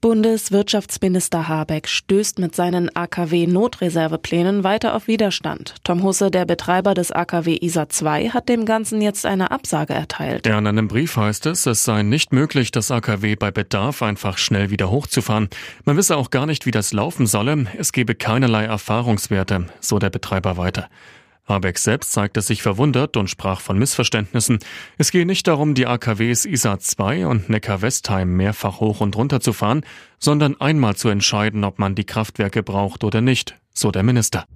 Bundeswirtschaftsminister Habeck stößt mit seinen AKW-Notreserveplänen weiter auf Widerstand. Tom Husse, der Betreiber des AKW ISA 2, hat dem Ganzen jetzt eine Absage erteilt. Ja, in einem Brief heißt es, es sei nicht möglich, das AKW bei Bedarf einfach schnell wieder hochzufahren. Man wisse auch gar nicht, wie das laufen solle. Es gebe keinerlei Erfahrungswerte, so der Betreiber weiter. Habeck selbst zeigte sich verwundert und sprach von Missverständnissen. Es gehe nicht darum, die AKWs ISA 2 und Neckar-Westheim mehrfach hoch und runter zu fahren, sondern einmal zu entscheiden, ob man die Kraftwerke braucht oder nicht, so der Minister.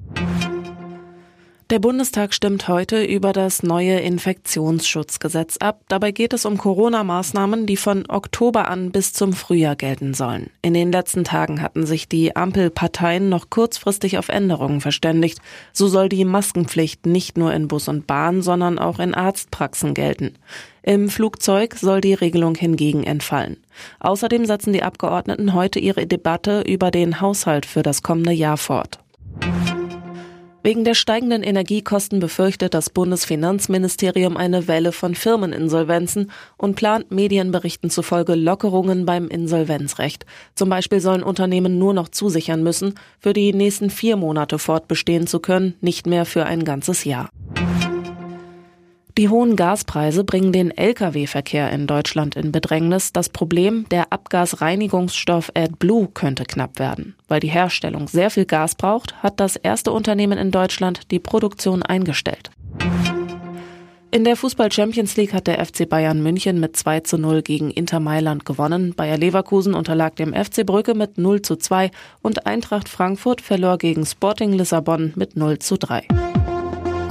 Der Bundestag stimmt heute über das neue Infektionsschutzgesetz ab. Dabei geht es um Corona-Maßnahmen, die von Oktober an bis zum Frühjahr gelten sollen. In den letzten Tagen hatten sich die Ampelparteien noch kurzfristig auf Änderungen verständigt. So soll die Maskenpflicht nicht nur in Bus und Bahn, sondern auch in Arztpraxen gelten. Im Flugzeug soll die Regelung hingegen entfallen. Außerdem setzen die Abgeordneten heute ihre Debatte über den Haushalt für das kommende Jahr fort. Wegen der steigenden Energiekosten befürchtet das Bundesfinanzministerium eine Welle von Firmeninsolvenzen und plant Medienberichten zufolge Lockerungen beim Insolvenzrecht. Zum Beispiel sollen Unternehmen nur noch zusichern müssen, für die nächsten vier Monate fortbestehen zu können, nicht mehr für ein ganzes Jahr. Die hohen Gaspreise bringen den Lkw-Verkehr in Deutschland in Bedrängnis. Das Problem, der Abgasreinigungsstoff AdBlue könnte knapp werden. Weil die Herstellung sehr viel Gas braucht, hat das erste Unternehmen in Deutschland die Produktion eingestellt. In der Fußball Champions League hat der FC Bayern München mit 2 zu 0 gegen Inter Mailand gewonnen. Bayer Leverkusen unterlag dem FC Brücke mit 0 zu 2 und Eintracht Frankfurt verlor gegen Sporting Lissabon mit 0 zu 3.